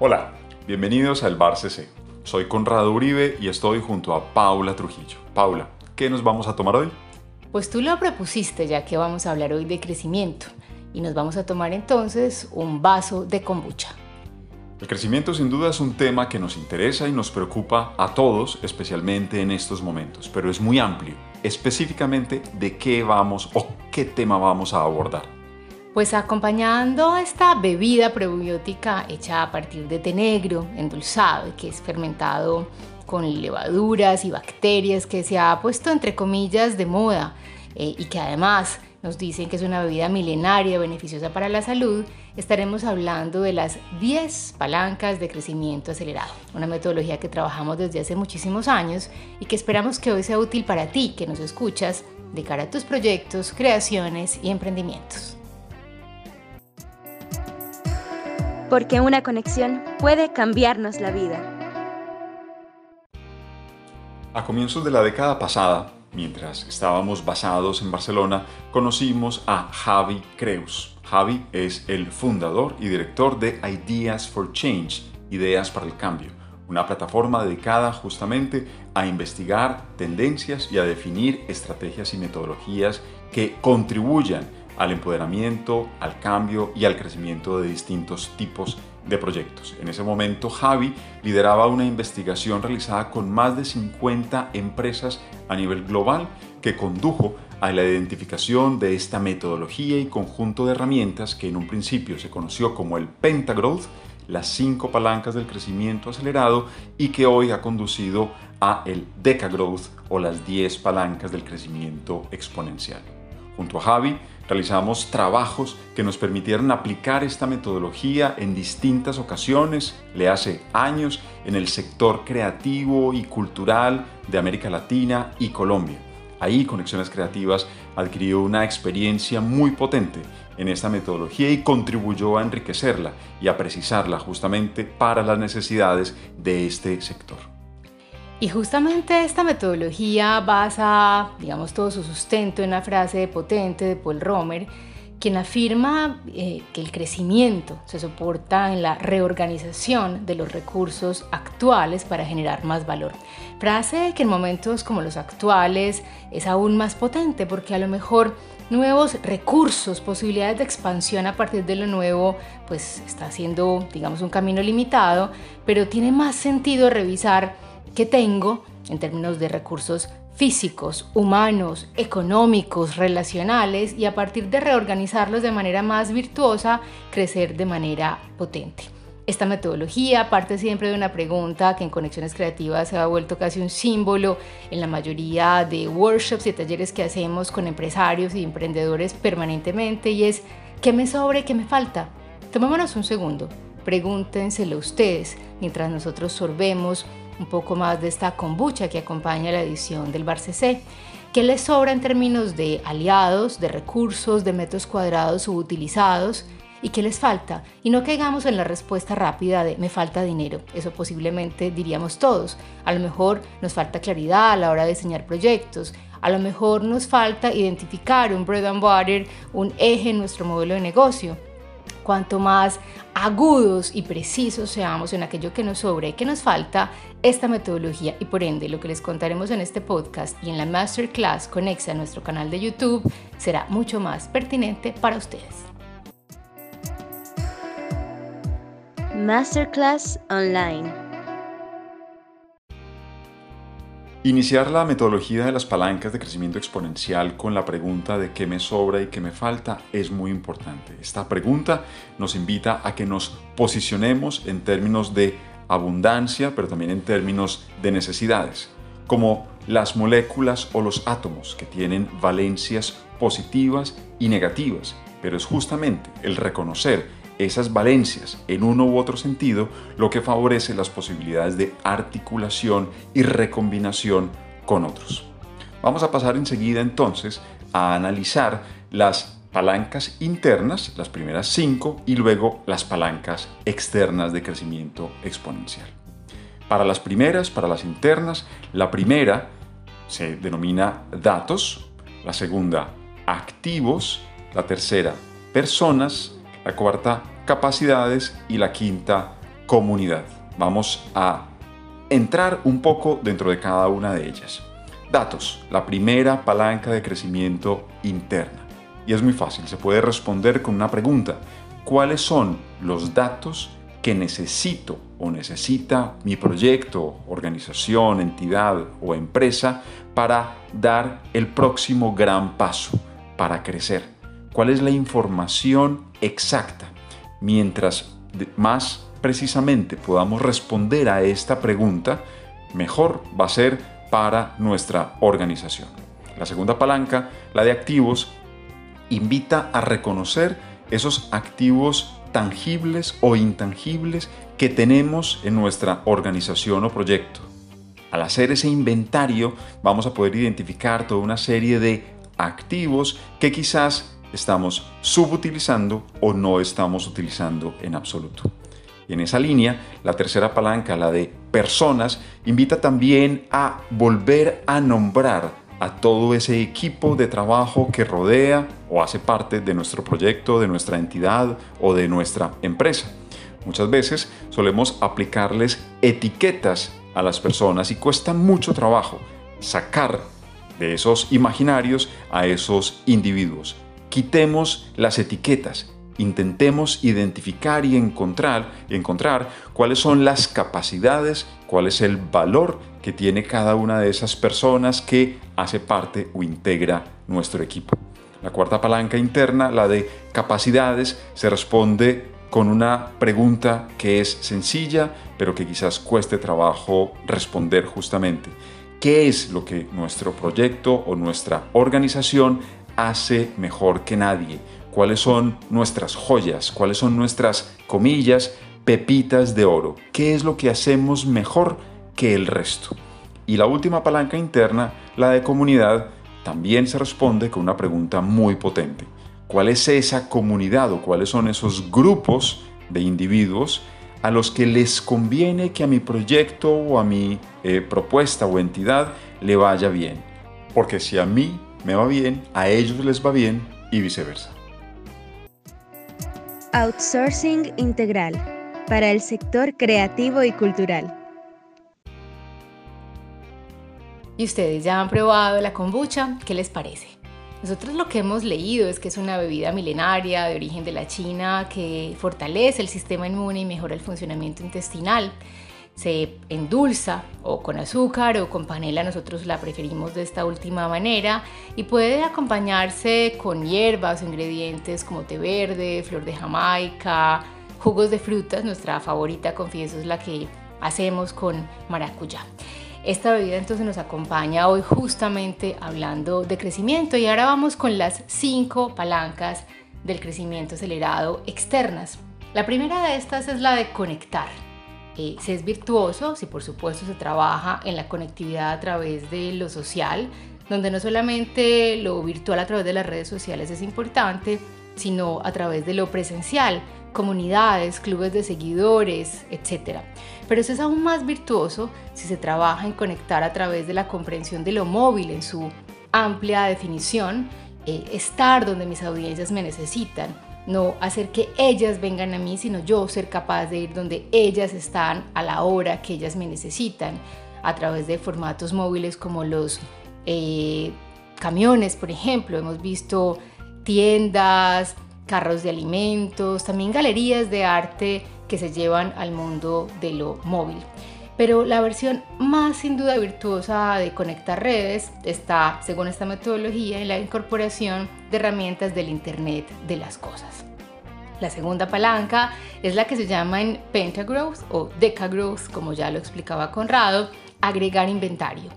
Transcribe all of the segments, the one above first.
Hola, bienvenidos al Bar CC. Soy Conrado Uribe y estoy junto a Paula Trujillo. Paula, ¿qué nos vamos a tomar hoy? Pues tú lo propusiste ya que vamos a hablar hoy de crecimiento y nos vamos a tomar entonces un vaso de kombucha. El crecimiento sin duda es un tema que nos interesa y nos preocupa a todos, especialmente en estos momentos, pero es muy amplio. Específicamente, ¿de qué vamos o qué tema vamos a abordar? Pues acompañando esta bebida prebiótica hecha a partir de té negro, endulzado, que es fermentado con levaduras y bacterias, que se ha puesto entre comillas de moda eh, y que además nos dicen que es una bebida milenaria beneficiosa para la salud, estaremos hablando de las 10 palancas de crecimiento acelerado, una metodología que trabajamos desde hace muchísimos años y que esperamos que hoy sea útil para ti que nos escuchas de cara a tus proyectos, creaciones y emprendimientos. Porque una conexión puede cambiarnos la vida. A comienzos de la década pasada, mientras estábamos basados en Barcelona, conocimos a Javi Creus. Javi es el fundador y director de Ideas for Change, Ideas para el Cambio, una plataforma dedicada justamente a investigar tendencias y a definir estrategias y metodologías que contribuyan al empoderamiento, al cambio y al crecimiento de distintos tipos de proyectos. En ese momento Javi lideraba una investigación realizada con más de 50 empresas a nivel global que condujo a la identificación de esta metodología y conjunto de herramientas que en un principio se conoció como el Pentagrowth, las cinco palancas del crecimiento acelerado y que hoy ha conducido a el Decagrowth o las 10 palancas del crecimiento exponencial. Junto a Javi Realizamos trabajos que nos permitieron aplicar esta metodología en distintas ocasiones, le hace años, en el sector creativo y cultural de América Latina y Colombia. Ahí Conexiones Creativas adquirió una experiencia muy potente en esta metodología y contribuyó a enriquecerla y a precisarla justamente para las necesidades de este sector. Y justamente esta metodología basa, digamos, todo su sustento en la frase potente de Paul Romer, quien afirma eh, que el crecimiento se soporta en la reorganización de los recursos actuales para generar más valor. Frase que en momentos como los actuales es aún más potente porque a lo mejor nuevos recursos, posibilidades de expansión a partir de lo nuevo, pues está siendo, digamos, un camino limitado, pero tiene más sentido revisar que tengo en términos de recursos físicos, humanos, económicos, relacionales y a partir de reorganizarlos de manera más virtuosa, crecer de manera potente. Esta metodología parte siempre de una pregunta que en Conexiones Creativas se ha vuelto casi un símbolo en la mayoría de workshops y talleres que hacemos con empresarios y emprendedores permanentemente y es ¿qué me sobra y qué me falta? Tomémonos un segundo, pregúntenselo ustedes mientras nosotros sorbemos un poco más de esta kombucha que acompaña la edición del Bar CC. ¿Qué les sobra en términos de aliados, de recursos, de metros cuadrados subutilizados? ¿Y qué les falta? Y no caigamos en la respuesta rápida de me falta dinero. Eso posiblemente diríamos todos. A lo mejor nos falta claridad a la hora de diseñar proyectos. A lo mejor nos falta identificar un bread and butter, un eje en nuestro modelo de negocio. Cuanto más agudos y precisos seamos en aquello que nos sobra y que nos falta, esta metodología y por ende lo que les contaremos en este podcast y en la masterclass conexa a nuestro canal de YouTube será mucho más pertinente para ustedes. Masterclass Online Iniciar la metodología de las palancas de crecimiento exponencial con la pregunta de qué me sobra y qué me falta es muy importante. Esta pregunta nos invita a que nos posicionemos en términos de abundancia, pero también en términos de necesidades, como las moléculas o los átomos que tienen valencias positivas y negativas, pero es justamente el reconocer esas valencias en uno u otro sentido lo que favorece las posibilidades de articulación y recombinación con otros. Vamos a pasar enseguida entonces a analizar las palancas internas, las primeras cinco, y luego las palancas externas de crecimiento exponencial. Para las primeras, para las internas, la primera se denomina datos, la segunda activos, la tercera personas, la cuarta capacidades y la quinta comunidad. Vamos a entrar un poco dentro de cada una de ellas. Datos, la primera palanca de crecimiento interna. Y es muy fácil, se puede responder con una pregunta. ¿Cuáles son los datos que necesito o necesita mi proyecto, organización, entidad o empresa para dar el próximo gran paso, para crecer? ¿Cuál es la información exacta? Mientras más precisamente podamos responder a esta pregunta, mejor va a ser para nuestra organización. La segunda palanca, la de activos, invita a reconocer esos activos tangibles o intangibles que tenemos en nuestra organización o proyecto. Al hacer ese inventario vamos a poder identificar toda una serie de activos que quizás estamos subutilizando o no estamos utilizando en absoluto. En esa línea, la tercera palanca, la de personas, invita también a volver a nombrar a todo ese equipo de trabajo que rodea o hace parte de nuestro proyecto, de nuestra entidad o de nuestra empresa. Muchas veces solemos aplicarles etiquetas a las personas y cuesta mucho trabajo sacar de esos imaginarios a esos individuos. Quitemos las etiquetas, intentemos identificar y encontrar, encontrar cuáles son las capacidades, cuál es el valor que tiene cada una de esas personas que hace parte o integra nuestro equipo. La cuarta palanca interna, la de capacidades, se responde con una pregunta que es sencilla, pero que quizás cueste trabajo responder justamente. ¿Qué es lo que nuestro proyecto o nuestra organización hace mejor que nadie? Cuáles son nuestras joyas, cuáles son nuestras comillas, pepitas de oro, qué es lo que hacemos mejor que el resto. Y la última palanca interna, la de comunidad, también se responde con una pregunta muy potente. ¿Cuál es esa comunidad o cuáles son esos grupos de individuos a los que les conviene que a mi proyecto o a mi eh, propuesta o entidad le vaya bien? Porque si a mí me va bien, a ellos les va bien y viceversa. Outsourcing integral para el sector creativo y cultural. ¿Y ustedes ya han probado la kombucha? ¿Qué les parece? Nosotros lo que hemos leído es que es una bebida milenaria de origen de la China que fortalece el sistema inmune y mejora el funcionamiento intestinal se endulza o con azúcar o con panela, nosotros la preferimos de esta última manera y puede acompañarse con hierbas ingredientes como té verde, flor de jamaica, jugos de frutas, nuestra favorita confieso es la que hacemos con maracuyá. Esta bebida entonces nos acompaña hoy justamente hablando de crecimiento y ahora vamos con las cinco palancas del crecimiento acelerado externas. La primera de estas es la de conectar eh, se es virtuoso si por supuesto se trabaja en la conectividad a través de lo social, donde no solamente lo virtual a través de las redes sociales es importante, sino a través de lo presencial, comunidades, clubes de seguidores, etc. Pero eso es aún más virtuoso si se trabaja en conectar a través de la comprensión de lo móvil en su amplia definición, eh, estar donde mis audiencias me necesitan, no hacer que ellas vengan a mí, sino yo ser capaz de ir donde ellas están a la hora que ellas me necesitan, a través de formatos móviles como los eh, camiones, por ejemplo. Hemos visto tiendas, carros de alimentos, también galerías de arte que se llevan al mundo de lo móvil. Pero la versión más sin duda virtuosa de conectar redes está, según esta metodología, en la incorporación de herramientas del Internet de las cosas. La segunda palanca es la que se llama en Pentagrowth o Decagrowth, como ya lo explicaba Conrado, agregar inventario.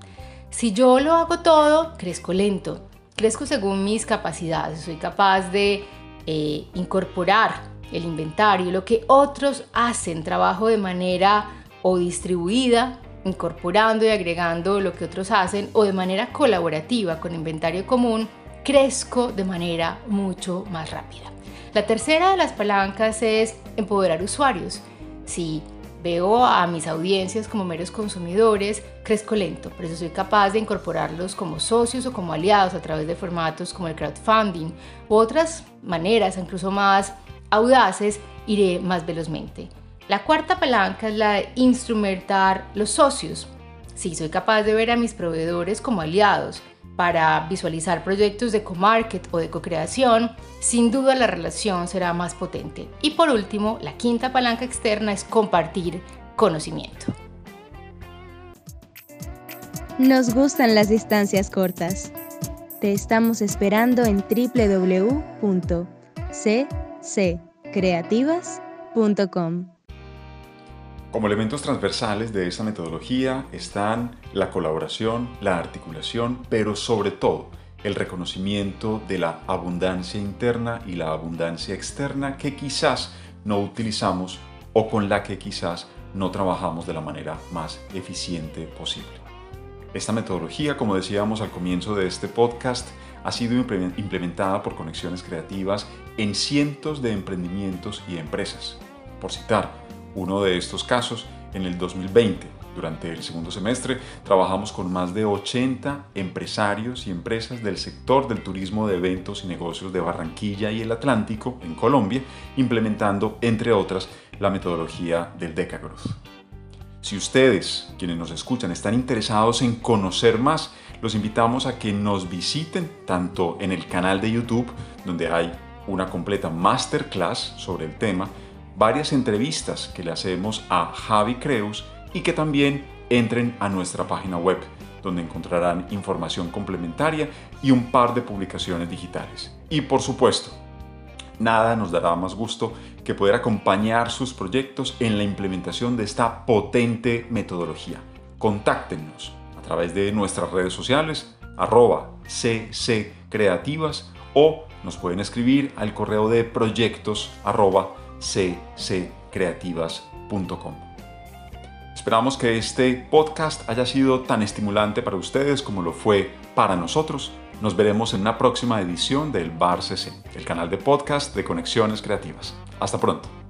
Si yo lo hago todo, crezco lento, crezco según mis capacidades, soy capaz de eh, incorporar el inventario, lo que otros hacen, trabajo de manera o distribuida, incorporando y agregando lo que otros hacen, o de manera colaborativa con inventario común, crezco de manera mucho más rápida. La tercera de las palancas es empoderar usuarios. Si veo a mis audiencias como meros consumidores, crezco lento, por eso soy capaz de incorporarlos como socios o como aliados a través de formatos como el crowdfunding u otras maneras, incluso más audaces, iré más velozmente. La cuarta palanca es la de instrumentar los socios. Si soy capaz de ver a mis proveedores como aliados para visualizar proyectos de co-market o de co-creación, sin duda la relación será más potente. Y por último, la quinta palanca externa es compartir conocimiento. Nos gustan las distancias cortas. Te estamos esperando en www.cccreativas.com. Como elementos transversales de esta metodología están la colaboración, la articulación, pero sobre todo el reconocimiento de la abundancia interna y la abundancia externa que quizás no utilizamos o con la que quizás no trabajamos de la manera más eficiente posible. Esta metodología, como decíamos al comienzo de este podcast, ha sido implementada por conexiones creativas en cientos de emprendimientos y empresas. Por citar uno de estos casos, en el 2020, durante el segundo semestre, trabajamos con más de 80 empresarios y empresas del sector del turismo de eventos y negocios de Barranquilla y el Atlántico, en Colombia, implementando, entre otras, la metodología del Decagrowth. Si ustedes, quienes nos escuchan, están interesados en conocer más, los invitamos a que nos visiten tanto en el canal de YouTube, donde hay una completa masterclass sobre el tema, varias entrevistas que le hacemos a Javi Creus y que también entren a nuestra página web, donde encontrarán información complementaria y un par de publicaciones digitales. Y por supuesto, nada nos dará más gusto que poder acompañar sus proyectos en la implementación de esta potente metodología. Contáctenos a través de nuestras redes sociales, arroba ccreativas o nos pueden escribir al correo de proyectos arroba cccreativas.com. Esperamos que este podcast haya sido tan estimulante para ustedes como lo fue para nosotros. Nos veremos en una próxima edición del Bar CC, el canal de podcast de Conexiones Creativas. Hasta pronto.